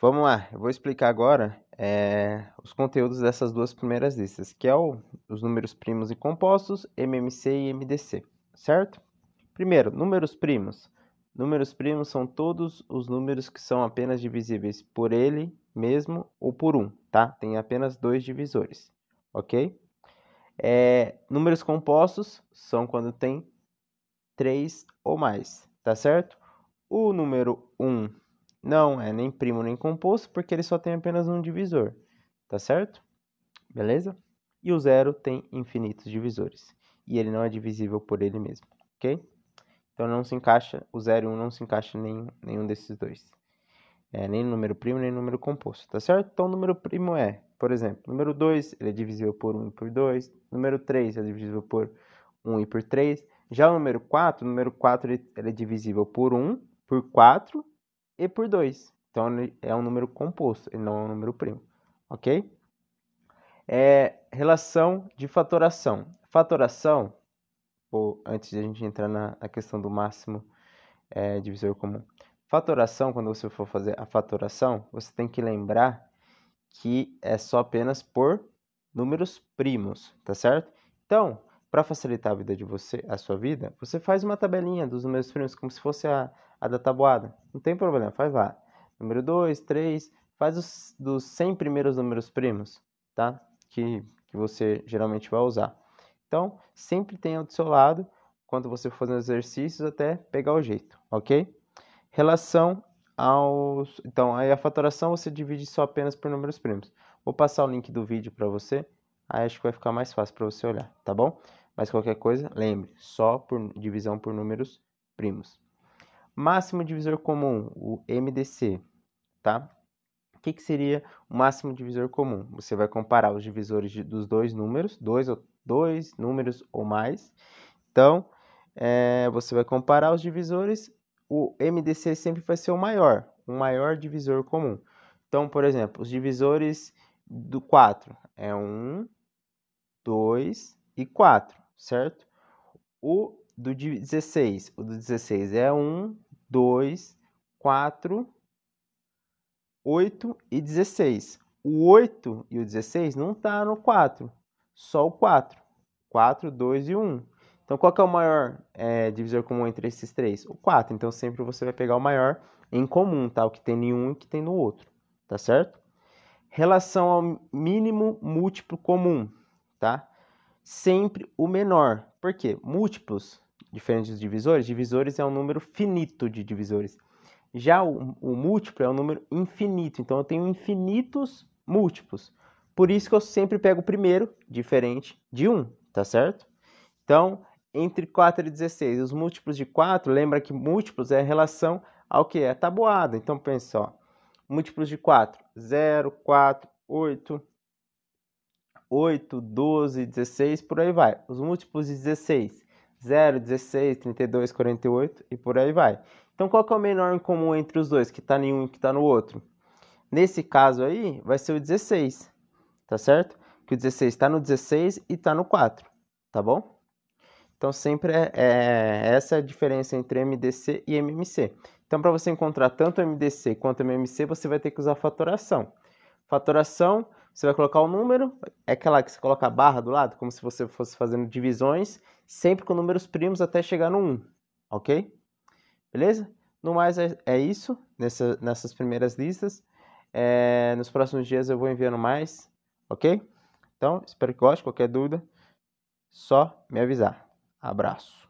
vamos lá. Eu vou explicar agora é, os conteúdos dessas duas primeiras listas, que é o, os números primos e compostos, MMC e MDC, certo? Primeiro, números primos. Números primos são todos os números que são apenas divisíveis por ele mesmo ou por um, tá? Tem apenas dois divisores, ok? É, números compostos são quando tem três ou mais, tá certo? O número 1 não é nem primo nem composto, porque ele só tem apenas um divisor, tá certo? Beleza? E o zero tem infinitos divisores, e ele não é divisível por ele mesmo, ok? Então não se encaixa, o 0 e 1 um não se encaixa em nenhum desses dois. É, nem número primo, nem número composto, tá certo? Então o número primo é, por exemplo, número 2 ele é divisível por 1 um e por 2, número 3 é divisível por 1 um e por 3, já o número 4, o número 4 ele, ele é divisível por 1, por 4 e por 2. Então é um número composto, ele não é um número primo, ok? É, relação de fatoração. Fatoração ou antes de a gente entrar na, na questão do máximo é, divisor comum. Fatoração, quando você for fazer a fatoração, você tem que lembrar que é só apenas por números primos, tá certo? Então, para facilitar a vida de você, a sua vida, você faz uma tabelinha dos números primos como se fosse a, a da tabuada. Não tem problema, faz lá. Número 2, 3, faz os dos 100 primeiros números primos, tá? Que, que você geralmente vai usar. Então, sempre tenha do seu lado, quando você for fazendo exercícios, até pegar o jeito, ok? Relação aos... Então, aí a fatoração você divide só apenas por números primos. Vou passar o link do vídeo para você, aí acho que vai ficar mais fácil para você olhar, tá bom? Mas qualquer coisa, lembre, só por divisão por números primos. Máximo divisor comum, o MDC, tá? O que, que seria o máximo divisor comum? Você vai comparar os divisores de, dos dois números, dois dois números ou mais. Então, é, você vai comparar os divisores, o MDC sempre vai ser o maior, o maior divisor comum. Então, por exemplo, os divisores do 4 é 1, 2 e 4, certo? O do 16, o do 16 é 1, 2, 4, 8 e 16. O 8 e o 16 não está no 4, só o 4. 4, 2 e 1. Então, qual que é o maior é, divisor comum entre esses três? O 4. Então, sempre você vai pegar o maior em comum, tá? O que tem em um e que tem no outro, tá certo? Relação ao mínimo múltiplo comum, tá? Sempre o menor. Por quê? Múltiplos, diferentes dos divisores, divisores é um número finito de divisores. Já o, o múltiplo é um número infinito, então eu tenho infinitos múltiplos. Por isso que eu sempre pego o primeiro, diferente de 1, tá certo? Então, entre 4 e 16, os múltiplos de 4, lembra que múltiplos é relação ao que é tabuada. Então, pensa, ó, múltiplos de 4, 0, 4, 8, 8, 12, 16, por aí vai. Os múltiplos de 16, 0, 16, 32, 48 e por aí vai. Então, qual que é o menor em comum entre os dois, que está em um e que está no outro? Nesse caso aí, vai ser o 16 tá certo? Que o 16 está no 16 e está no 4, tá bom? Então, sempre é, é, essa é a diferença entre MDC e MMC. Então, para você encontrar tanto MDC quanto MMC, você vai ter que usar fatoração. Fatoração, você vai colocar o número, é aquela que você coloca a barra do lado, como se você fosse fazendo divisões, sempre com números primos até chegar no 1, ok? Beleza? No mais, é, é isso, nessa, nessas primeiras listas. É, nos próximos dias eu vou enviando mais ok? Então, espero que goste. Qualquer dúvida, só me avisar. Abraço.